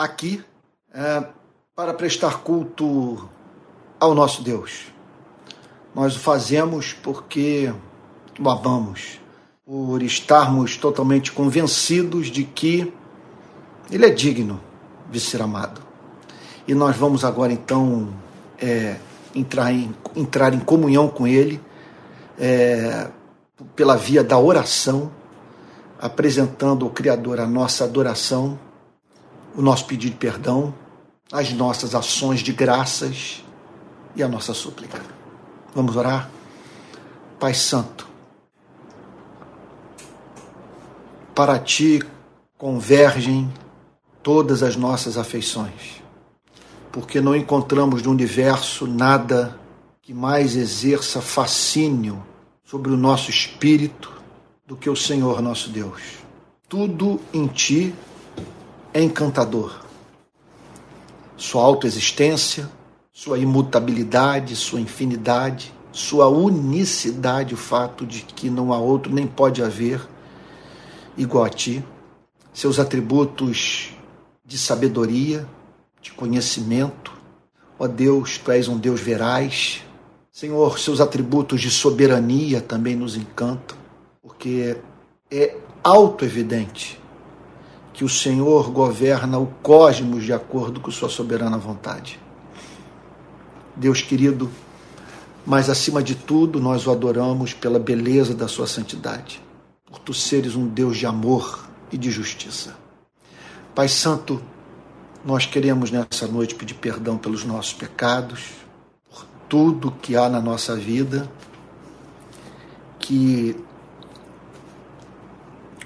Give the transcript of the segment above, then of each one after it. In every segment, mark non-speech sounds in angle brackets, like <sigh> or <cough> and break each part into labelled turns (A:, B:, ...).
A: aqui é, para prestar culto ao nosso Deus. Nós o fazemos porque o amamos, por estarmos totalmente convencidos de que Ele é digno de ser amado. E nós vamos agora então é, entrar, em, entrar em comunhão com Ele é, pela via da oração, apresentando ao Criador a nossa adoração, o nosso pedido de perdão, as nossas ações de graças e a nossa súplica. Vamos orar? Pai Santo, para ti convergem todas as nossas afeições, porque não encontramos no universo nada que mais exerça fascínio sobre o nosso espírito do que o Senhor nosso Deus. Tudo em ti é encantador. Sua autoexistência, sua imutabilidade, sua infinidade, sua unicidade, o fato de que não há outro nem pode haver igual a ti, seus atributos de sabedoria, de conhecimento. Ó Deus, tu és um Deus veraz. Senhor, seus atributos de soberania também nos encantam, porque é auto-evidente que o Senhor governa o cosmos de acordo com sua soberana vontade. Deus querido, mas acima de tudo nós o adoramos pela beleza da sua santidade, por tu seres um Deus de amor e de justiça. Pai Santo, nós queremos nessa noite pedir perdão pelos nossos pecados, por tudo que há na nossa vida que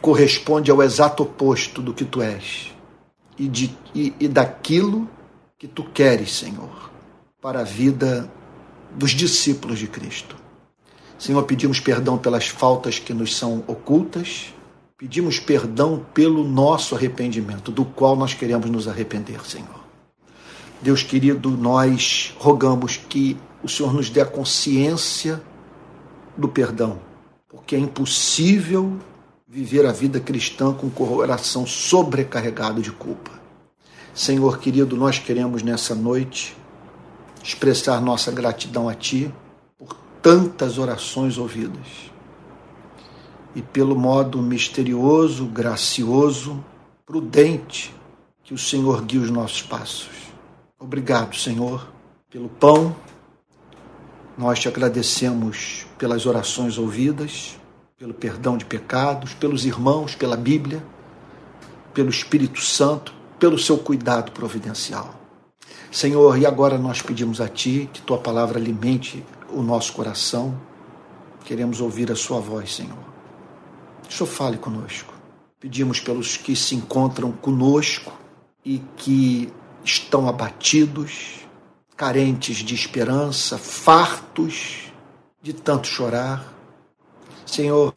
A: corresponde ao exato oposto do que tu és e, de, e, e daquilo que tu queres, Senhor, para a vida dos discípulos de Cristo. Senhor, pedimos perdão pelas faltas que nos são ocultas, pedimos perdão pelo nosso arrependimento, do qual nós queremos nos arrepender, Senhor. Deus querido, nós rogamos que o Senhor nos dê a consciência do perdão, porque é impossível viver a vida cristã com o coração sobrecarregado de culpa. Senhor querido, nós queremos nessa noite expressar nossa gratidão a Ti por tantas orações ouvidas e pelo modo misterioso, gracioso, prudente que o Senhor guia os nossos passos. Obrigado, Senhor, pelo pão. Nós te agradecemos pelas orações ouvidas pelo perdão de pecados, pelos irmãos, pela Bíblia, pelo Espírito Santo, pelo seu cuidado providencial. Senhor, e agora nós pedimos a Ti que Tua palavra alimente o nosso coração. Queremos ouvir a Sua voz, Senhor. Senhor fale conosco. Pedimos pelos que se encontram conosco e que estão abatidos, carentes de esperança, fartos de tanto chorar Senhor,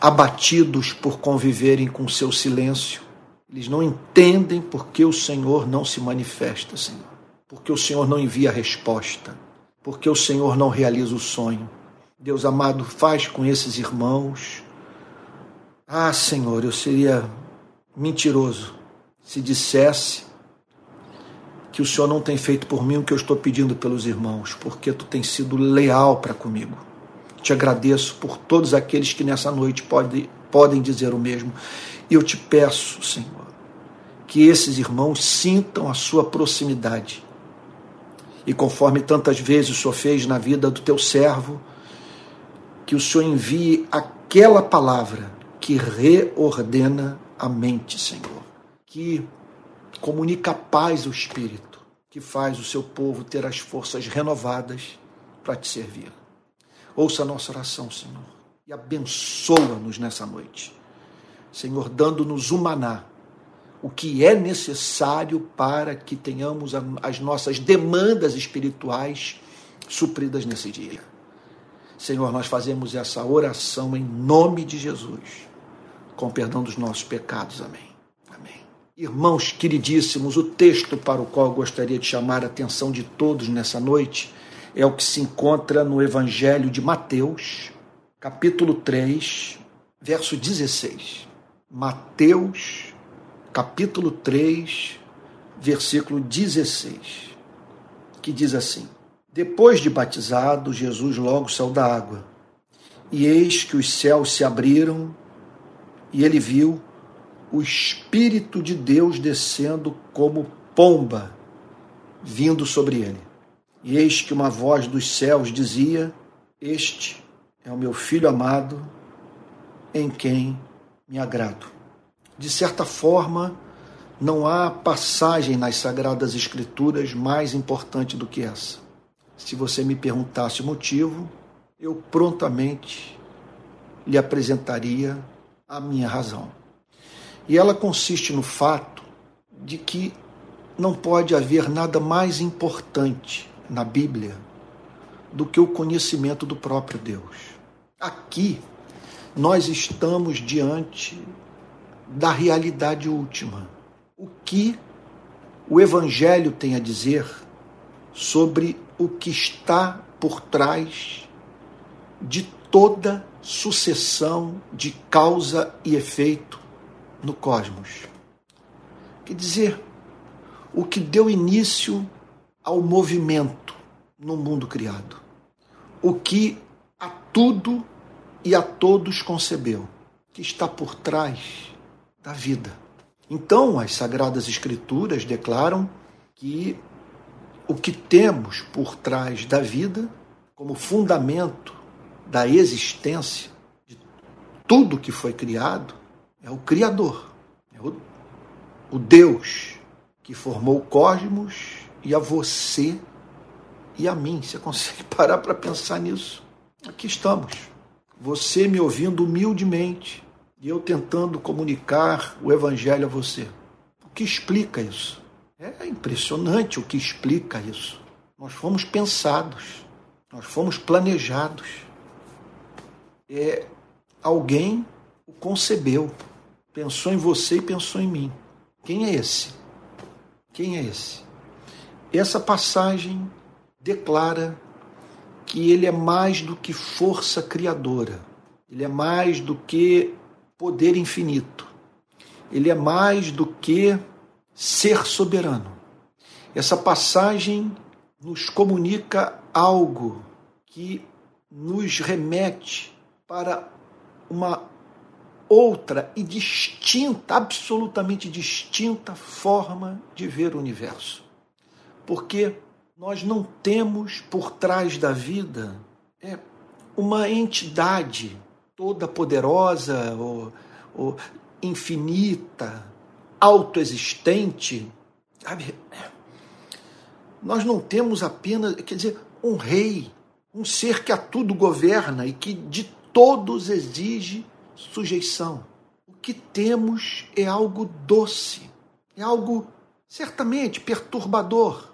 A: abatidos por conviverem com seu silêncio. Eles não entendem porque o Senhor não se manifesta, Senhor. Porque o Senhor não envia a resposta. Porque o Senhor não realiza o sonho. Deus amado, faz com esses irmãos. Ah, Senhor, eu seria mentiroso se dissesse que o Senhor não tem feito por mim o que eu estou pedindo pelos irmãos, porque tu tens sido leal para comigo. Te agradeço por todos aqueles que nessa noite pode, podem dizer o mesmo. E eu te peço, Senhor, que esses irmãos sintam a sua proximidade. E conforme tantas vezes o Senhor fez na vida do teu servo, que o Senhor envie aquela palavra que reordena a mente, Senhor, que comunica paz ao espírito, que faz o seu povo ter as forças renovadas para te servir. Ouça a nossa oração, Senhor, e abençoa-nos nessa noite. Senhor, dando-nos o maná, o que é necessário para que tenhamos as nossas demandas espirituais supridas nesse dia. Senhor, nós fazemos essa oração em nome de Jesus, com perdão dos nossos pecados. Amém. Amém. Irmãos queridíssimos, o texto para o qual gostaria de chamar a atenção de todos nessa noite é o que se encontra no Evangelho de Mateus, capítulo 3, verso 16. Mateus, capítulo 3, versículo 16, que diz assim: Depois de batizado, Jesus logo saiu da água. E eis que os céus se abriram, e ele viu o Espírito de Deus descendo como pomba, vindo sobre ele. E eis que uma voz dos céus dizia: Este é o meu filho amado, em quem me agrado. De certa forma, não há passagem nas Sagradas Escrituras mais importante do que essa. Se você me perguntasse o motivo, eu prontamente lhe apresentaria a minha razão. E ela consiste no fato de que não pode haver nada mais importante na Bíblia do que o conhecimento do próprio Deus. Aqui nós estamos diante da realidade última. O que o Evangelho tem a dizer sobre o que está por trás de toda sucessão de causa e efeito no cosmos. Quer dizer, o que deu início ao movimento no mundo criado. O que a tudo e a todos concebeu, que está por trás da vida. Então, as Sagradas Escrituras declaram que o que temos por trás da vida, como fundamento da existência de tudo que foi criado, é o Criador, é o, o Deus que formou o cosmos e a você e a mim. Você consegue <laughs> parar para pensar nisso? Aqui estamos. Você me ouvindo humildemente e eu tentando comunicar o Evangelho a você. O que explica isso? É impressionante o que explica isso. Nós fomos pensados, nós fomos planejados. É, alguém o concebeu, pensou em você e pensou em mim. Quem é esse? Quem é esse? Essa passagem declara que ele é mais do que força criadora, ele é mais do que poder infinito, ele é mais do que ser soberano. Essa passagem nos comunica algo que nos remete para uma outra e distinta, absolutamente distinta forma de ver o universo. Porque nós não temos por trás da vida é, uma entidade toda poderosa ou, ou infinita, autoexistente. Sabe? Nós não temos apenas, quer dizer, um rei, um ser que a tudo governa e que de todos exige sujeição. O que temos é algo doce, é algo certamente perturbador,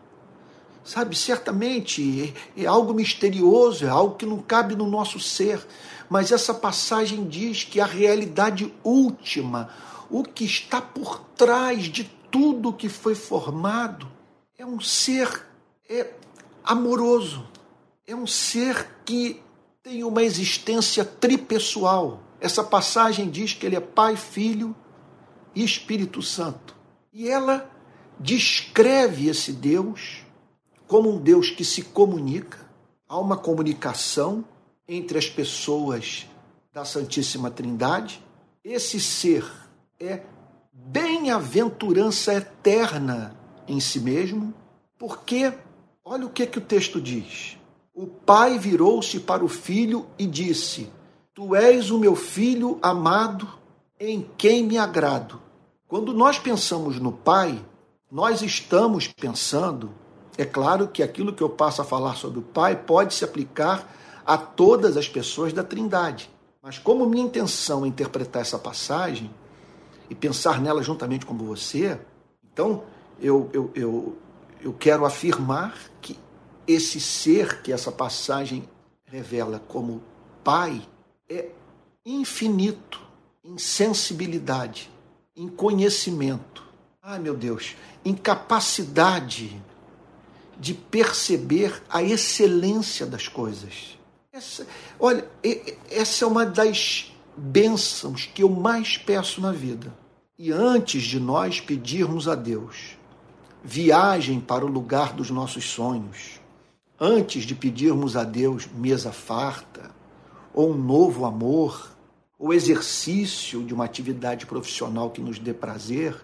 A: sabe? Certamente é, é algo misterioso, é algo que não cabe no nosso ser. Mas essa passagem diz que a realidade última, o que está por trás de tudo que foi formado, é um ser é amoroso, é um ser que tem uma existência tripessoal. Essa passagem diz que ele é Pai, Filho e Espírito Santo. E ela descreve esse Deus como um Deus que se comunica, há uma comunicação entre as pessoas da Santíssima Trindade. Esse ser é bem-aventurança eterna em si mesmo, porque olha o que, que o texto diz. O pai virou-se para o filho e disse: Tu és o meu filho amado, em quem me agrado. Quando nós pensamos no pai, nós estamos pensando é claro que aquilo que eu passo a falar sobre o Pai pode se aplicar a todas as pessoas da Trindade. Mas como minha intenção é interpretar essa passagem e pensar nela juntamente com você, então eu, eu, eu, eu quero afirmar que esse ser que essa passagem revela como Pai é infinito em sensibilidade, em conhecimento. Ai meu Deus, em capacidade de perceber a excelência das coisas. Essa, olha, essa é uma das bênçãos que eu mais peço na vida. E antes de nós pedirmos a Deus viagem para o lugar dos nossos sonhos. Antes de pedirmos a Deus mesa farta, ou um novo amor, ou exercício de uma atividade profissional que nos dê prazer,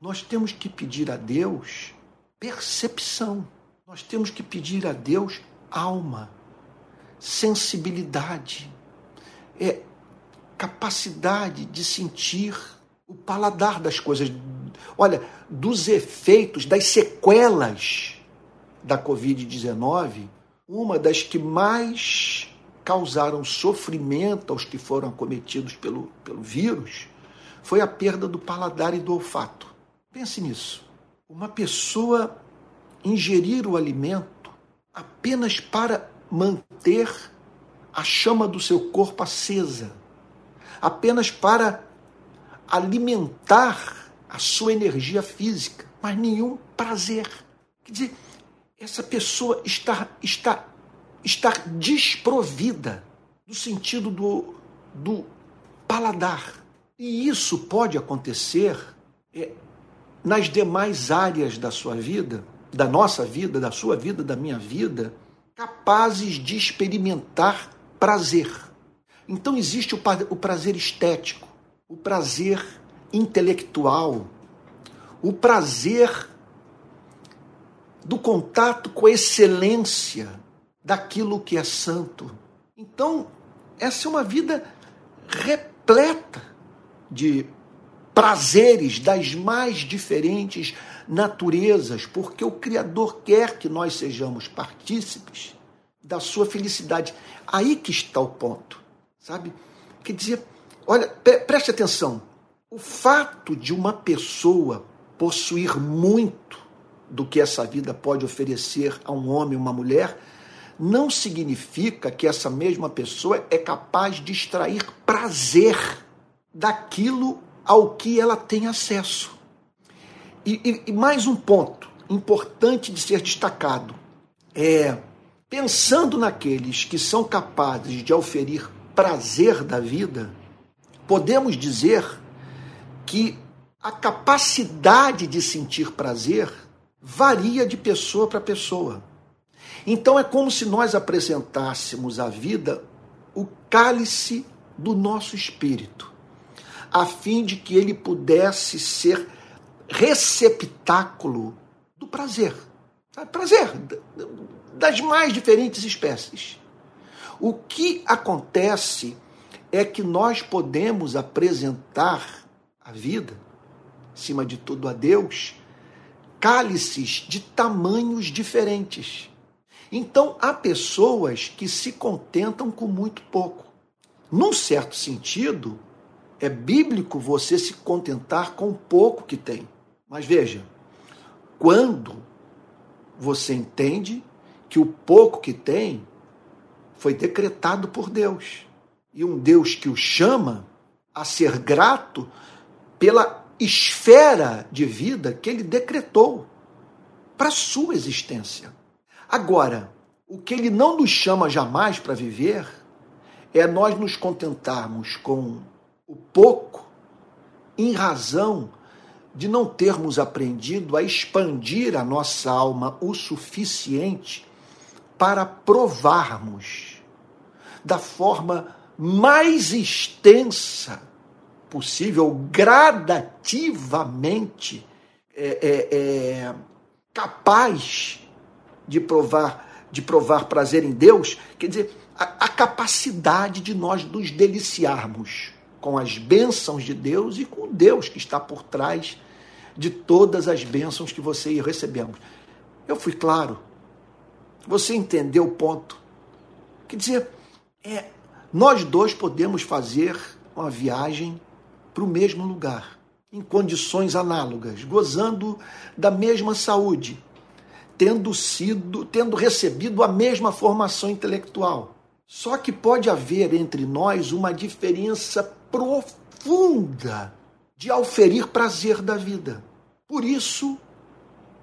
A: nós temos que pedir a Deus percepção. Nós temos que pedir a Deus alma, sensibilidade, é capacidade de sentir o paladar das coisas. Olha, dos efeitos, das sequelas da Covid-19, uma das que mais causaram sofrimento aos que foram acometidos pelo, pelo vírus foi a perda do paladar e do olfato. Pense nisso. Uma pessoa ingerir o alimento apenas para manter a chama do seu corpo acesa, apenas para alimentar a sua energia física, mas nenhum prazer. Quer dizer, essa pessoa está, está estar desprovida do sentido do, do paladar. E isso pode acontecer é, nas demais áreas da sua vida, da nossa vida, da sua vida, da minha vida, capazes de experimentar prazer. Então existe o prazer estético, o prazer intelectual, o prazer do contato com a excelência daquilo que é santo. Então, essa é uma vida repleta de prazeres das mais diferentes naturezas, porque o Criador quer que nós sejamos partícipes da sua felicidade. Aí que está o ponto, sabe? Quer dizer, olha, preste atenção. O fato de uma pessoa possuir muito do que essa vida pode oferecer a um homem uma mulher não significa que essa mesma pessoa é capaz de extrair prazer daquilo ao que ela tem acesso. E, e, e mais um ponto importante de ser destacado é pensando naqueles que são capazes de oferir prazer da vida, podemos dizer que a capacidade de sentir prazer varia de pessoa para pessoa. Então é como se nós apresentássemos à vida o cálice do nosso espírito, a fim de que ele pudesse ser receptáculo do prazer. Prazer das mais diferentes espécies. O que acontece é que nós podemos apresentar a vida, acima de tudo a Deus, cálices de tamanhos diferentes. Então, há pessoas que se contentam com muito pouco. Num certo sentido, é bíblico você se contentar com o pouco que tem. Mas veja, quando você entende que o pouco que tem foi decretado por Deus, e um Deus que o chama a ser grato pela esfera de vida que ele decretou para sua existência. Agora, o que ele não nos chama jamais para viver é nós nos contentarmos com o pouco em razão de não termos aprendido a expandir a nossa alma o suficiente para provarmos da forma mais extensa possível, gradativamente é, é, é, capaz de provar de provar prazer em Deus, quer dizer, a, a capacidade de nós nos deliciarmos com as bênçãos de Deus e com Deus que está por trás de todas as bênçãos que você e eu recebemos. Eu fui claro. Você entendeu o ponto? Quer dizer, é, nós dois podemos fazer uma viagem para o mesmo lugar, em condições análogas, gozando da mesma saúde, tendo sido, tendo recebido a mesma formação intelectual. Só que pode haver entre nós uma diferença profunda de auferir prazer da vida. Por isso,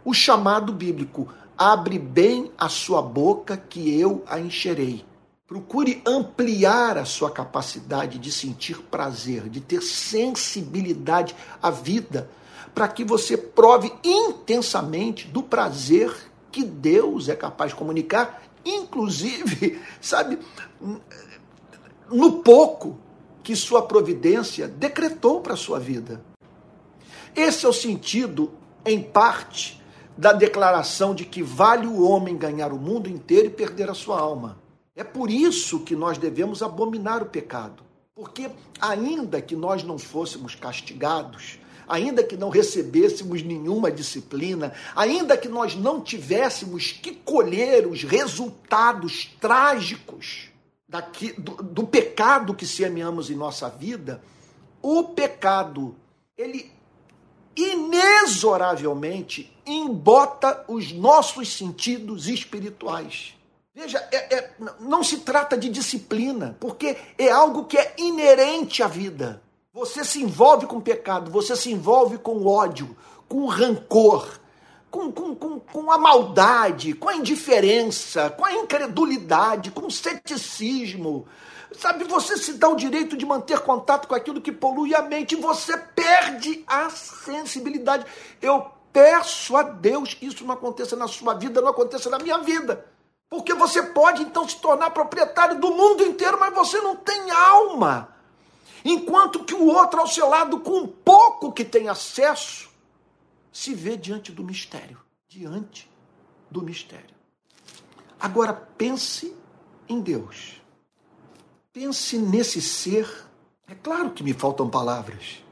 A: o chamado bíblico: abre bem a sua boca que eu a encherei. Procure ampliar a sua capacidade de sentir prazer, de ter sensibilidade à vida, para que você prove intensamente do prazer que Deus é capaz de comunicar, inclusive, <laughs> sabe, no pouco que sua providência decretou para a sua vida. Esse é o sentido, em parte, da declaração de que vale o homem ganhar o mundo inteiro e perder a sua alma. É por isso que nós devemos abominar o pecado. Porque, ainda que nós não fôssemos castigados, ainda que não recebêssemos nenhuma disciplina, ainda que nós não tivéssemos que colher os resultados trágicos daqui, do, do pecado que semeamos em nossa vida, o pecado, ele inexoravelmente embota os nossos sentidos espirituais. Veja, é, é, não se trata de disciplina, porque é algo que é inerente à vida. Você se envolve com pecado, você se envolve com ódio, com rancor, com, com, com, com a maldade, com a indiferença, com a incredulidade, com o ceticismo. Sabe, você se dá o direito de manter contato com aquilo que polui a mente você perde a sensibilidade. Eu peço a Deus que isso não aconteça na sua vida, não aconteça na minha vida. Porque você pode então se tornar proprietário do mundo inteiro, mas você não tem alma. Enquanto que o outro ao seu lado, com pouco que tem acesso, se vê diante do mistério. Diante do mistério. Agora pense em Deus. Pense nesse ser. É claro que me faltam palavras.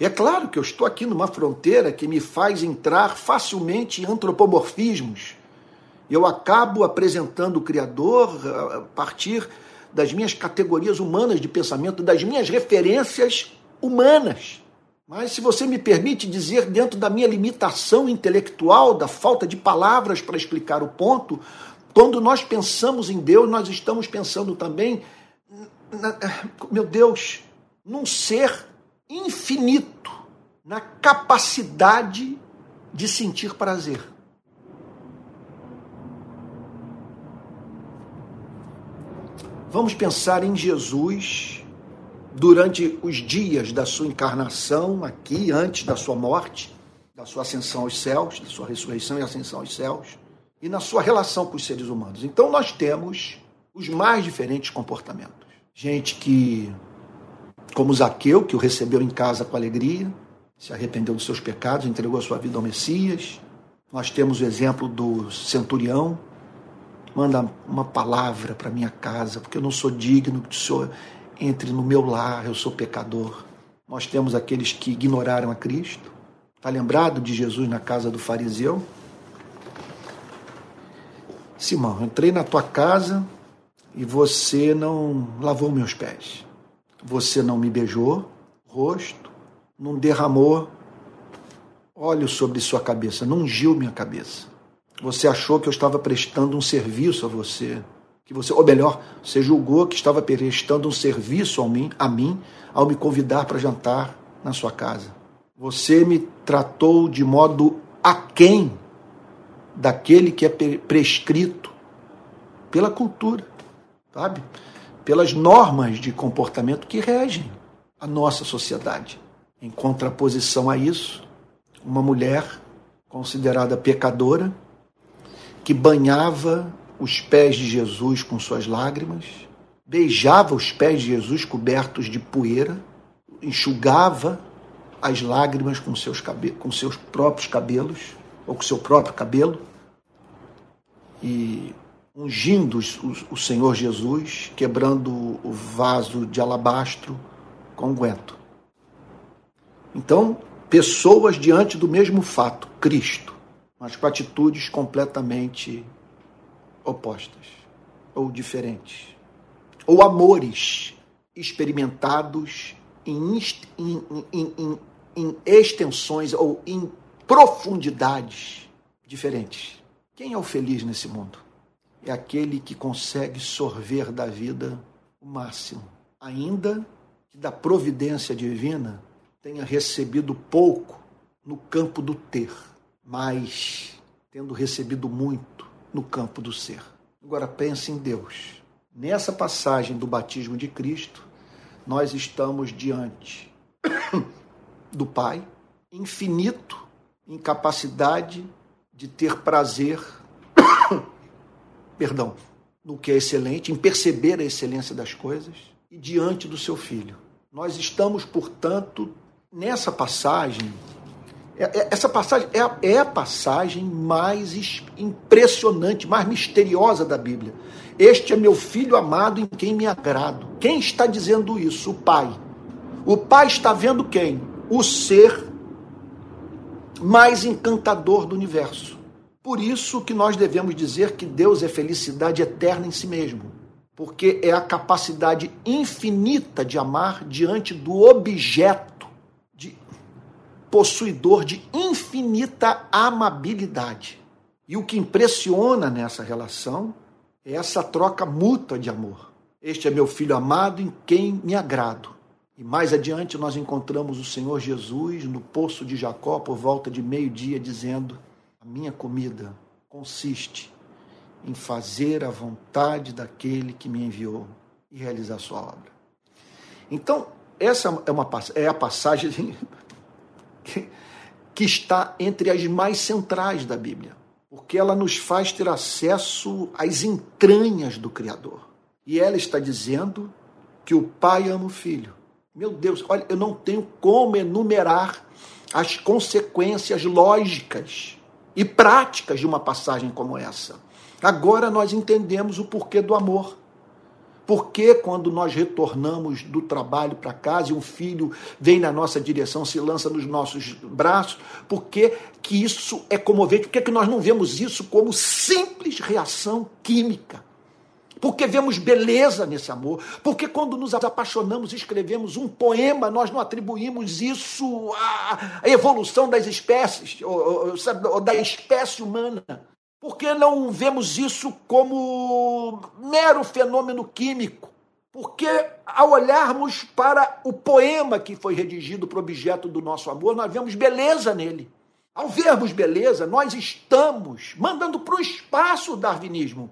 A: É claro que eu estou aqui numa fronteira que me faz entrar facilmente em antropomorfismos eu acabo apresentando o Criador a partir das minhas categorias humanas de pensamento, das minhas referências humanas. Mas, se você me permite dizer, dentro da minha limitação intelectual, da falta de palavras para explicar o ponto, quando nós pensamos em Deus, nós estamos pensando também, na, meu Deus, num ser infinito, na capacidade de sentir prazer. Vamos pensar em Jesus durante os dias da sua encarnação aqui, antes da sua morte, da sua ascensão aos céus, da sua ressurreição e ascensão aos céus, e na sua relação com os seres humanos. Então nós temos os mais diferentes comportamentos. Gente que, como Zaqueu, que o recebeu em casa com alegria, se arrependeu dos seus pecados, entregou a sua vida ao Messias. Nós temos o exemplo do centurião, manda uma palavra para minha casa, porque eu não sou digno que o Senhor entre no meu lar, eu sou pecador. Nós temos aqueles que ignoraram a Cristo. Está lembrado de Jesus na casa do fariseu? Simão, entrei na tua casa e você não lavou meus pés. Você não me beijou, rosto, não derramou óleo sobre sua cabeça, não ungiu minha cabeça. Você achou que eu estava prestando um serviço a você, que você, ou melhor, você julgou que estava prestando um serviço a mim, a mim ao me convidar para jantar na sua casa. Você me tratou de modo aquém daquele que é prescrito pela cultura, sabe? Pelas normas de comportamento que regem a nossa sociedade. Em contraposição a isso, uma mulher considerada pecadora que banhava os pés de Jesus com suas lágrimas, beijava os pés de Jesus cobertos de poeira, enxugava as lágrimas com seus, com seus próprios cabelos, ou com seu próprio cabelo, e ungindo o Senhor Jesus, quebrando o vaso de alabastro com unguento. Então, pessoas diante do mesmo fato, Cristo, mas com atitudes completamente opostas ou diferentes. Ou amores experimentados em, em, em, em extensões ou em profundidades diferentes. Quem é o feliz nesse mundo? É aquele que consegue sorver da vida o máximo, ainda que da providência divina tenha recebido pouco no campo do ter mas tendo recebido muito no campo do ser. Agora pense em Deus. Nessa passagem do batismo de Cristo, nós estamos diante <coughs> do Pai, infinito em capacidade de ter prazer, <coughs> perdão, no que é excelente, em perceber a excelência das coisas e diante do seu filho. Nós estamos, portanto, nessa passagem. É, é, essa passagem é a, é a passagem mais impressionante, mais misteriosa da Bíblia. Este é meu filho amado em quem me agrado. Quem está dizendo isso? O Pai. O Pai está vendo quem? O ser mais encantador do universo. Por isso que nós devemos dizer que Deus é felicidade eterna em si mesmo, porque é a capacidade infinita de amar diante do objeto possuidor de infinita amabilidade. E o que impressiona nessa relação é essa troca mútua de amor. Este é meu filho amado em quem me agrado. E mais adiante nós encontramos o Senhor Jesus no poço de Jacó por volta de meio-dia, dizendo: A minha comida consiste em fazer a vontade daquele que me enviou e realizar sua obra. Então, essa é, uma, é a passagem que, está entre as mais centrais da Bíblia, porque ela nos faz ter acesso às entranhas do Criador. E ela está dizendo que o Pai ama o Filho meu Deus, olha, eu não tenho como enumerar as consequências lógicas e práticas de uma passagem como essa. Agora nós entendemos o porquê do amor. Porque quando nós retornamos do trabalho para casa e um filho vem na nossa direção, se lança nos nossos braços, por que, isso é comovente? Por que, nós não vemos isso como simples reação química? porque vemos beleza nesse amor, porque quando nos apaixonamos e escrevemos um poema, nós não atribuímos isso à evolução das espécies, ou, ou da espécie humana. Porque não vemos isso como mero fenômeno químico? Porque ao olharmos para o poema que foi redigido para o objeto do nosso amor, nós vemos beleza nele. Ao vermos beleza, nós estamos mandando para o espaço o darwinismo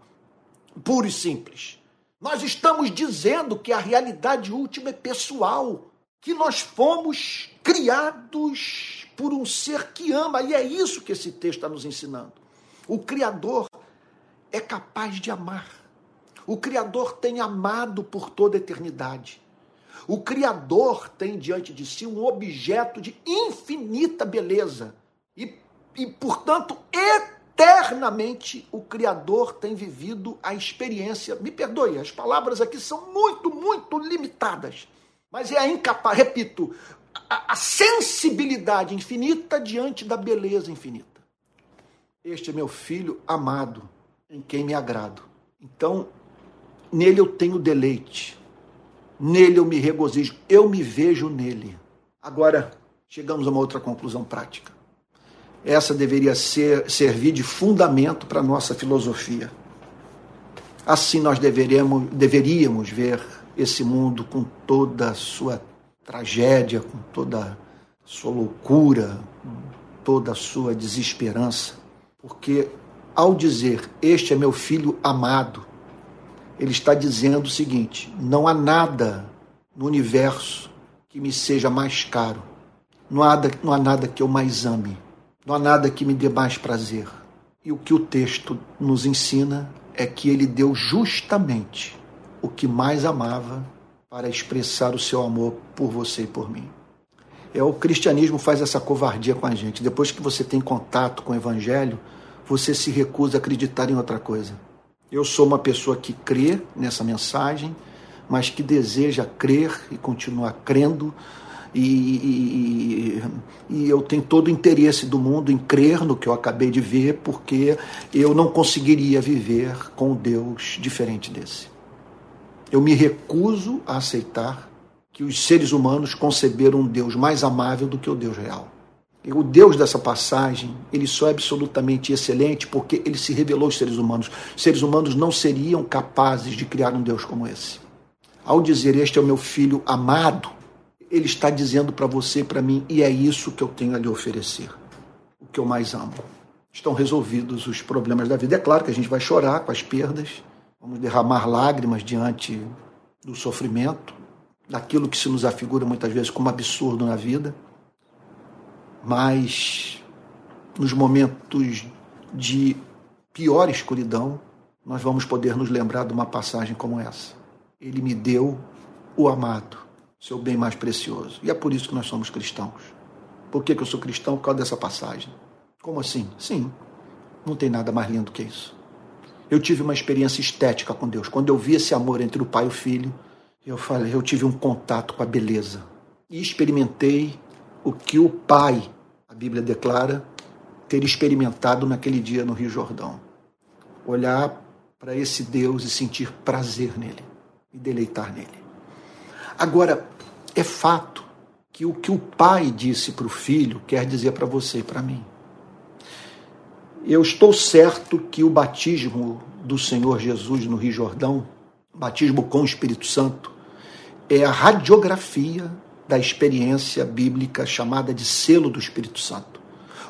A: puro e simples. Nós estamos dizendo que a realidade última é pessoal, que nós fomos criados por um ser que ama, e é isso que esse texto está nos ensinando. O Criador é capaz de amar. O Criador tem amado por toda a eternidade. O Criador tem diante de si um objeto de infinita beleza e, e portanto, eternamente o Criador tem vivido a experiência. Me perdoe, as palavras aqui são muito, muito limitadas. Mas é a incapaz, repito, a, a sensibilidade infinita diante da beleza infinita. Este é meu filho amado, em quem me agrado. Então, nele eu tenho deleite, nele eu me regozijo, eu me vejo nele. Agora, chegamos a uma outra conclusão prática. Essa deveria ser, servir de fundamento para a nossa filosofia. Assim nós deveríamos, deveríamos ver esse mundo com toda a sua tragédia, com toda a sua loucura, com toda a sua desesperança. Porque ao dizer, Este é meu filho amado, ele está dizendo o seguinte: não há nada no universo que me seja mais caro, não há, não há nada que eu mais ame não há nada que me dê mais prazer. E o que o texto nos ensina é que ele deu justamente o que mais amava para expressar o seu amor por você e por mim. É o cristianismo faz essa covardia com a gente. Depois que você tem contato com o evangelho, você se recusa a acreditar em outra coisa. Eu sou uma pessoa que crê nessa mensagem, mas que deseja crer e continuar crendo e, e, e, eu tenho todo o interesse do mundo em crer no que eu acabei de ver, porque eu não conseguiria viver com Deus diferente desse. Eu me recuso a aceitar que os seres humanos conceberam um Deus mais amável do que o Deus real. E o Deus dessa passagem, ele só é absolutamente excelente porque ele se revelou aos seres humanos. Os seres humanos não seriam capazes de criar um Deus como esse. Ao dizer este é o meu filho amado, ele está dizendo para você para mim, e é isso que eu tenho a lhe oferecer, o que eu mais amo. Estão resolvidos os problemas da vida. É claro que a gente vai chorar com as perdas, vamos derramar lágrimas diante do sofrimento, daquilo que se nos afigura muitas vezes como absurdo na vida. Mas nos momentos de pior escuridão, nós vamos poder nos lembrar de uma passagem como essa. Ele me deu o amado, seu bem mais precioso. E é por isso que nós somos cristãos. Por que, que eu sou cristão? Por causa dessa passagem. Como assim? Sim, não tem nada mais lindo que isso. Eu tive uma experiência estética com Deus. Quando eu vi esse amor entre o pai e o filho, eu falei, eu tive um contato com a beleza e experimentei o que o pai, a Bíblia declara, ter experimentado naquele dia no Rio Jordão. Olhar para esse Deus e sentir prazer nele e deleitar nele. Agora, é fato que o que o pai disse para o filho quer dizer para você e para mim. Eu estou certo que o batismo do Senhor Jesus no Rio Jordão, batismo com o Espírito Santo, é a radiografia da experiência bíblica chamada de selo do Espírito Santo,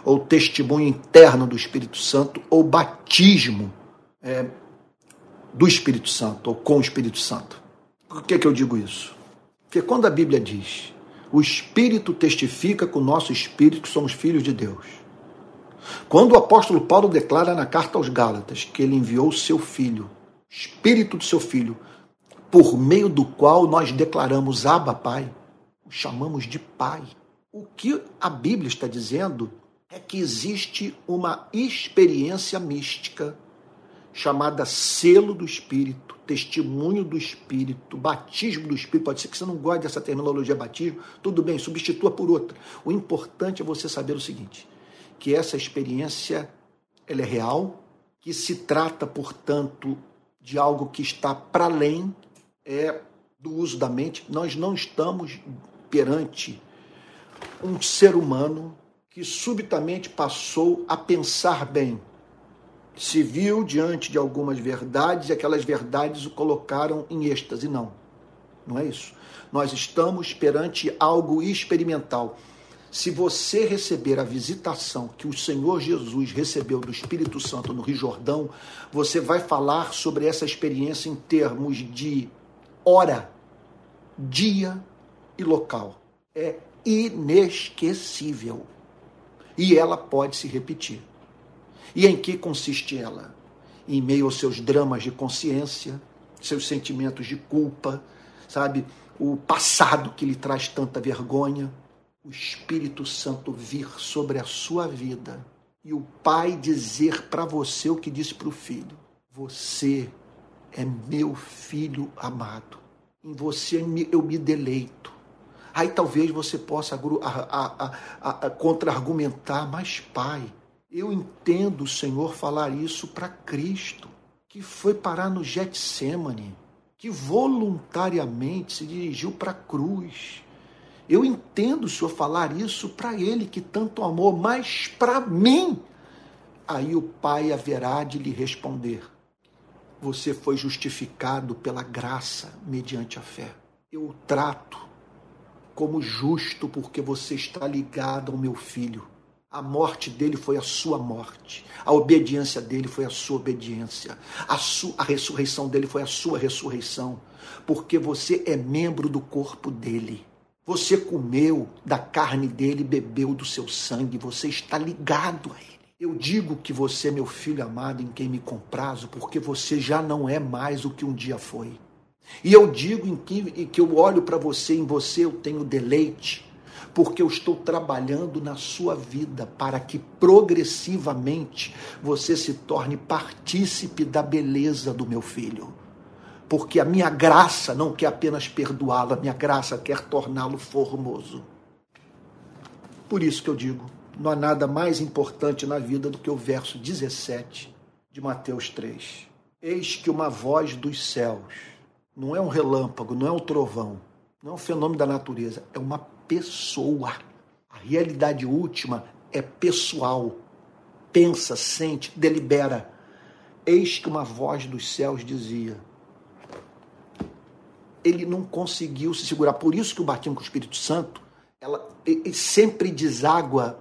A: ou testemunho interno do Espírito Santo, ou batismo é, do Espírito Santo, ou com o Espírito Santo. Por que, que eu digo isso? Porque quando a Bíblia diz o Espírito testifica com o nosso espírito que somos filhos de Deus. Quando o apóstolo Paulo declara na carta aos Gálatas que ele enviou seu filho, espírito do seu filho, por meio do qual nós declaramos Abba Pai, o chamamos de Pai. O que a Bíblia está dizendo é que existe uma experiência mística chamada selo do Espírito, testemunho do Espírito, batismo do Espírito. Pode ser que você não goste dessa terminologia batismo, tudo bem, substitua por outra. O importante é você saber o seguinte: que essa experiência ela é real, que se trata, portanto, de algo que está para além é, do uso da mente. Nós não estamos perante um ser humano que subitamente passou a pensar bem. Se viu diante de algumas verdades e aquelas verdades o colocaram em êxtase. Não, não é isso. Nós estamos perante algo experimental. Se você receber a visitação que o Senhor Jesus recebeu do Espírito Santo no Rio Jordão, você vai falar sobre essa experiência em termos de hora, dia e local. É inesquecível. E ela pode se repetir. E em que consiste ela? Em meio aos seus dramas de consciência, seus sentimentos de culpa, sabe? O passado que lhe traz tanta vergonha, o Espírito Santo vir sobre a sua vida e o Pai dizer para você o que disse para o filho: Você é meu filho amado, em você eu me deleito. Aí talvez você possa contra-argumentar, mas Pai, eu entendo o Senhor falar isso para Cristo, que foi parar no Getsemane, que voluntariamente se dirigiu para a cruz eu entendo o senhor falar isso para ele que tanto amou, mas para mim. Aí o pai haverá de lhe responder: Você foi justificado pela graça mediante a fé. Eu o trato como justo porque você está ligado ao meu filho. A morte dele foi a sua morte. A obediência dele foi a sua obediência. A, su a ressurreição dele foi a sua ressurreição. Porque você é membro do corpo dele. Você comeu da carne dele, bebeu do seu sangue, você está ligado a ele. Eu digo que você é meu filho amado em quem me comprazo, porque você já não é mais o que um dia foi. E eu digo em que, que eu olho para você, em você eu tenho deleite, porque eu estou trabalhando na sua vida para que progressivamente você se torne partícipe da beleza do meu filho porque a minha graça não quer apenas perdoá-lo, a minha graça quer torná-lo formoso. Por isso que eu digo, não há nada mais importante na vida do que o verso 17 de Mateus 3. Eis que uma voz dos céus, não é um relâmpago, não é um trovão, não é um fenômeno da natureza, é uma pessoa. A realidade última é pessoal. Pensa, sente, delibera. Eis que uma voz dos céus dizia: ele não conseguiu se segurar. Por isso que o batismo com o Espírito Santo ela sempre deságua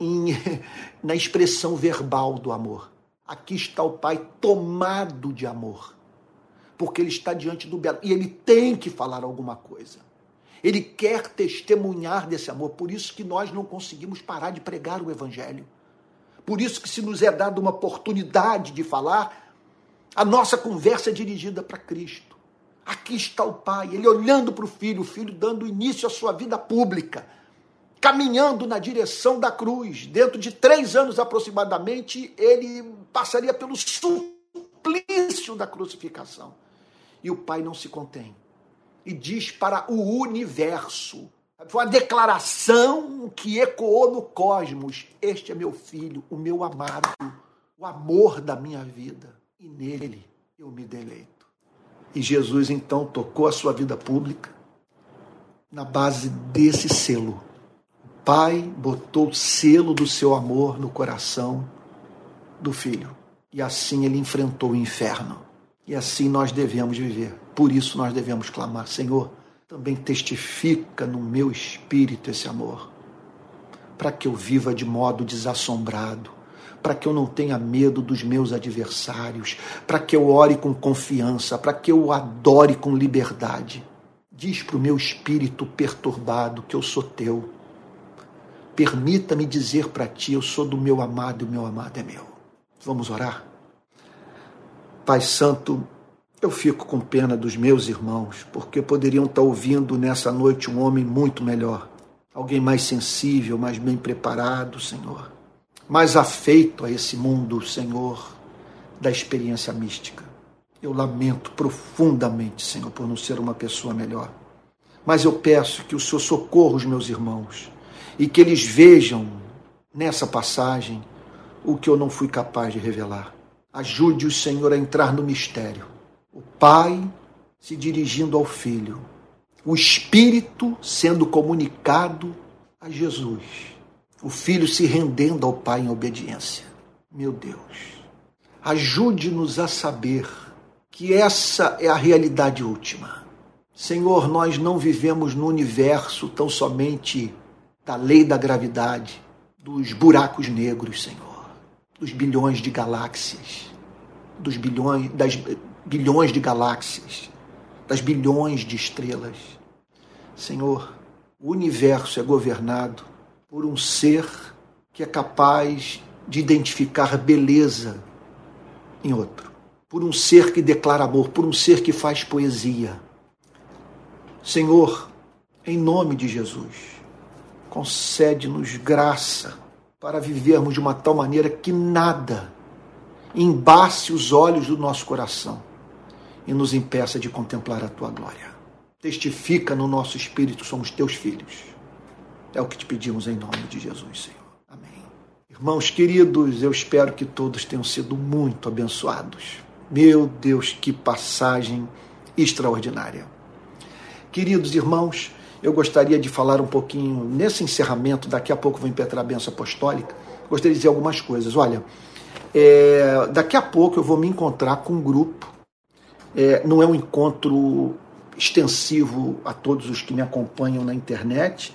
A: em, <laughs> na expressão verbal do amor. Aqui está o Pai tomado de amor, porque ele está diante do belo e ele tem que falar alguma coisa. Ele quer testemunhar desse amor. Por isso que nós não conseguimos parar de pregar o Evangelho. Por isso que se nos é dada uma oportunidade de falar, a nossa conversa é dirigida para Cristo. Aqui está o Pai, ele olhando para o Filho, o Filho dando início à sua vida pública, caminhando na direção da cruz. Dentro de três anos aproximadamente, ele passaria pelo suplício da crucificação. E o Pai não se contém e diz para o universo. Foi uma declaração que ecoou no cosmos: Este é meu filho, o meu amado, o amor da minha vida, e nele eu me deleito. E Jesus então tocou a sua vida pública na base desse selo. O Pai botou o selo do seu amor no coração do filho. E assim ele enfrentou o inferno. E assim nós devemos viver. Por isso nós devemos clamar: Senhor, também testifica no meu espírito esse amor, para que eu viva de modo desassombrado, para que eu não tenha medo dos meus adversários, para que eu ore com confiança, para que eu adore com liberdade. Diz para o meu espírito perturbado que eu sou teu. Permita-me dizer para ti: eu sou do meu amado e o meu amado é meu. Vamos orar? Pai Santo, eu fico com pena dos meus irmãos, porque poderiam estar ouvindo nessa noite um homem muito melhor, alguém mais sensível, mais bem preparado, Senhor, mais afeito a esse mundo, Senhor, da experiência mística. Eu lamento profundamente, Senhor, por não ser uma pessoa melhor. Mas eu peço que o Senhor socorra os meus irmãos e que eles vejam nessa passagem o que eu não fui capaz de revelar. Ajude o Senhor a entrar no mistério. O Pai se dirigindo ao Filho. O Espírito sendo comunicado a Jesus. O Filho se rendendo ao Pai em obediência. Meu Deus, ajude-nos a saber que essa é a realidade última. Senhor, nós não vivemos no universo tão somente da lei da gravidade, dos buracos negros, Senhor dos bilhões de galáxias, dos bilhões, das bilhões de galáxias, das bilhões de estrelas. Senhor, o universo é governado por um ser que é capaz de identificar beleza em outro, por um ser que declara amor, por um ser que faz poesia. Senhor, em nome de Jesus, concede-nos graça para vivermos de uma tal maneira que nada embace os olhos do nosso coração e nos impeça de contemplar a tua glória. Testifica no nosso espírito, somos teus filhos. É o que te pedimos em nome de Jesus, Senhor. Amém. Irmãos queridos, eu espero que todos tenham sido muito abençoados. Meu Deus, que passagem extraordinária. Queridos irmãos, eu gostaria de falar um pouquinho nesse encerramento. Daqui a pouco vou impetrar a benção apostólica. Gostaria de dizer algumas coisas. Olha, é, daqui a pouco eu vou me encontrar com um grupo. É, não é um encontro extensivo a todos os que me acompanham na internet.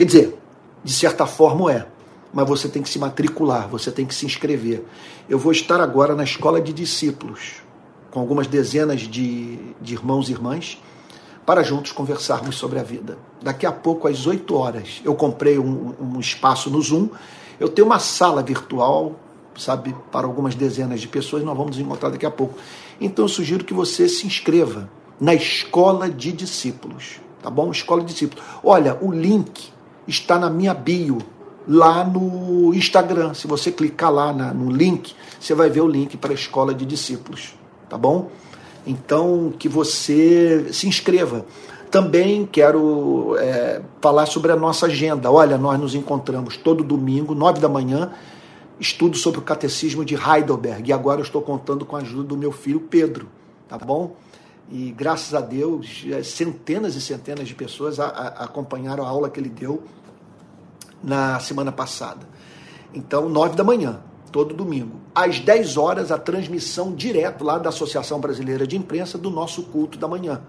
A: Quer dizer, de certa forma é, mas você tem que se matricular, você tem que se inscrever. Eu vou estar agora na escola de discípulos, com algumas dezenas de, de irmãos e irmãs para juntos conversarmos sobre a vida. Daqui a pouco, às 8 horas, eu comprei um, um espaço no Zoom. Eu tenho uma sala virtual, sabe, para algumas dezenas de pessoas. Nós vamos nos encontrar daqui a pouco. Então, eu sugiro que você se inscreva na Escola de Discípulos, tá bom? Escola de Discípulos. Olha, o link está na minha bio lá no Instagram. Se você clicar lá na, no link, você vai ver o link para a Escola de Discípulos, tá bom? Então, que você se inscreva. Também quero é, falar sobre a nossa agenda. Olha, nós nos encontramos todo domingo, nove da manhã, estudo sobre o catecismo de Heidelberg. E agora eu estou contando com a ajuda do meu filho Pedro, tá bom? E graças a Deus, é, centenas e centenas de pessoas a, a, acompanharam a aula que ele deu na semana passada. Então, nove da manhã todo domingo. Às 10 horas, a transmissão direto lá da Associação Brasileira de Imprensa do nosso culto da manhã.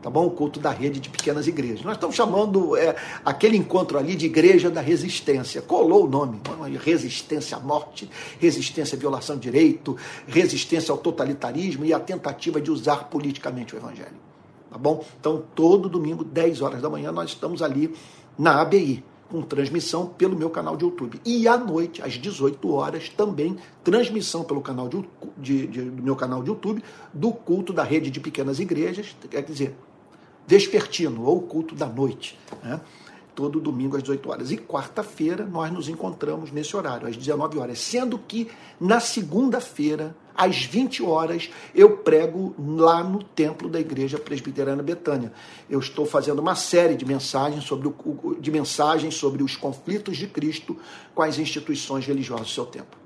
A: Tá bom? O culto da rede de pequenas igrejas. Nós estamos chamando é, aquele encontro ali de Igreja da Resistência. Colou o nome. Resistência à morte, resistência à violação de direito, resistência ao totalitarismo e a tentativa de usar politicamente o Evangelho. tá bom? Então, todo domingo, 10 horas da manhã, nós estamos ali na ABI, com transmissão pelo meu canal de YouTube. E à noite, às 18 horas, também transmissão pelo canal de, de, de, do meu canal de YouTube do culto da rede de pequenas igrejas, quer dizer, vespertino, ou culto da noite. Né? todo domingo às 18 horas. E quarta-feira nós nos encontramos nesse horário, às 19 horas. Sendo que na segunda-feira, às 20 horas, eu prego lá no templo da Igreja Presbiteriana Betânia. Eu estou fazendo uma série de mensagens sobre, o, de mensagens sobre os conflitos de Cristo com as instituições religiosas do seu tempo.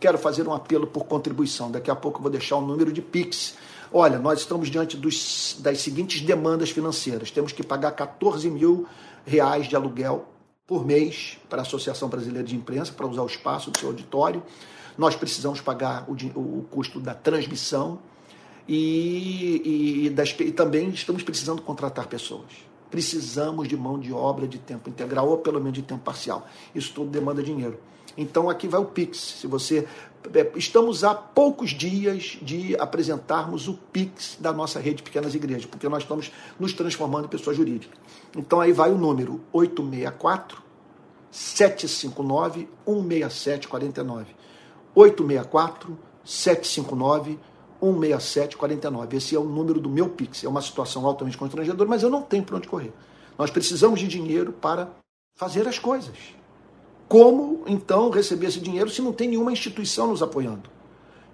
A: Quero fazer um apelo por contribuição. Daqui a pouco eu vou deixar o um número de Pix. Olha, nós estamos diante dos, das seguintes demandas financeiras. Temos que pagar 14 mil reais de aluguel por mês para a Associação Brasileira de Imprensa, para usar o espaço do seu auditório. Nós precisamos pagar o, o custo da transmissão e, e, das, e também estamos precisando contratar pessoas. Precisamos de mão de obra de tempo integral ou pelo menos de tempo parcial. Isso tudo demanda dinheiro. Então aqui vai o Pix. Se você é, estamos a poucos dias de apresentarmos o Pix da nossa rede de pequenas igrejas, porque nós estamos nos transformando em pessoa jurídica. Então aí vai o número 864 759 16749. 864 759 16749. Esse é o número do meu Pix. É uma situação altamente constrangedora, mas eu não tenho para onde correr. Nós precisamos de dinheiro para fazer as coisas. Como então receber esse dinheiro se não tem nenhuma instituição nos apoiando?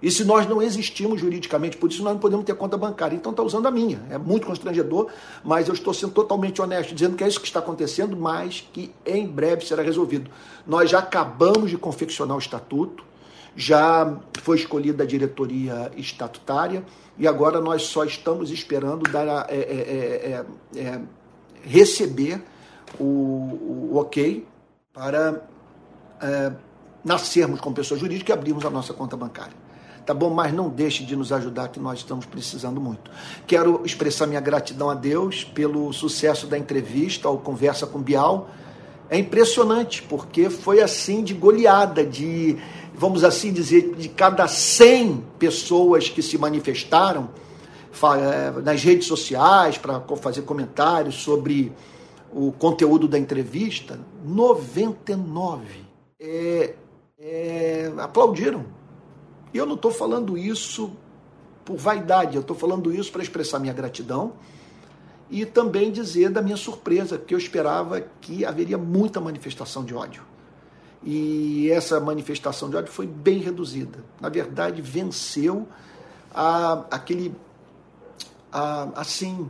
A: E se nós não existimos juridicamente, por isso nós não podemos ter conta bancária. Então está usando a minha. É muito constrangedor, mas eu estou sendo totalmente honesto, dizendo que é isso que está acontecendo, mas que em breve será resolvido. Nós já acabamos de confeccionar o estatuto, já foi escolhida a diretoria estatutária e agora nós só estamos esperando dar é, é, é, é, receber o, o ok para é, nascermos como pessoa jurídica e abrirmos a nossa conta bancária. Tá bom? Mas não deixe de nos ajudar, que nós estamos precisando muito. Quero expressar minha gratidão a Deus pelo sucesso da entrevista ao Conversa com Bial. É impressionante, porque foi assim de goleada, de, vamos assim dizer, de cada 100 pessoas que se manifestaram é, nas redes sociais para fazer comentários sobre o conteúdo da entrevista, 99 é, é, aplaudiram. E eu não estou falando isso por vaidade, eu estou falando isso para expressar minha gratidão e também dizer da minha surpresa, que eu esperava que haveria muita manifestação de ódio. E essa manifestação de ódio foi bem reduzida. Na verdade, venceu a, aquele, a, assim,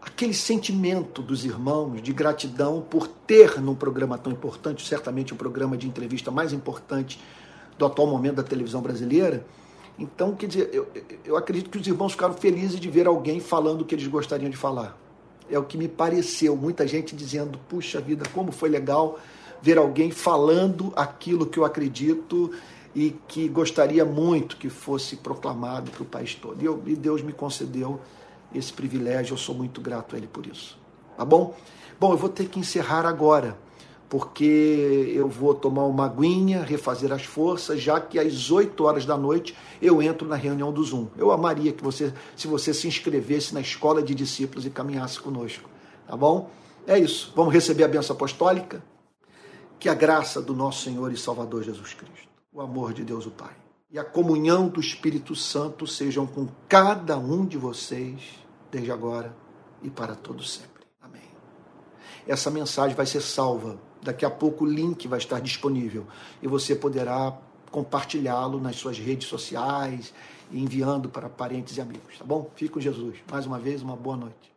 A: aquele sentimento dos irmãos de gratidão por ter num programa tão importante, certamente o programa de entrevista mais importante do atual momento da televisão brasileira. Então, quer dizer, eu, eu acredito que os irmãos ficaram felizes de ver alguém falando o que eles gostariam de falar. É o que me pareceu. Muita gente dizendo, puxa vida, como foi legal ver alguém falando aquilo que eu acredito e que gostaria muito que fosse proclamado para o país todo. E, eu, e Deus me concedeu esse privilégio, eu sou muito grato a Ele por isso. Tá bom? Bom, eu vou ter que encerrar agora, porque eu vou tomar uma aguinha, refazer as forças, já que às 8 horas da noite eu entro na reunião do Zoom. Eu amaria que você, se você se inscrevesse na escola de discípulos e caminhasse conosco. Tá bom? É isso. Vamos receber a benção apostólica. Que a graça do nosso Senhor e Salvador Jesus Cristo, o amor de Deus o Pai e a comunhão do Espírito Santo sejam com cada um de vocês desde agora e para todo sempre. Amém. Essa mensagem vai ser salva. Daqui a pouco o link vai estar disponível e você poderá compartilhá-lo nas suas redes sociais, enviando para parentes e amigos, tá bom? Fique com Jesus. Mais uma vez, uma boa noite.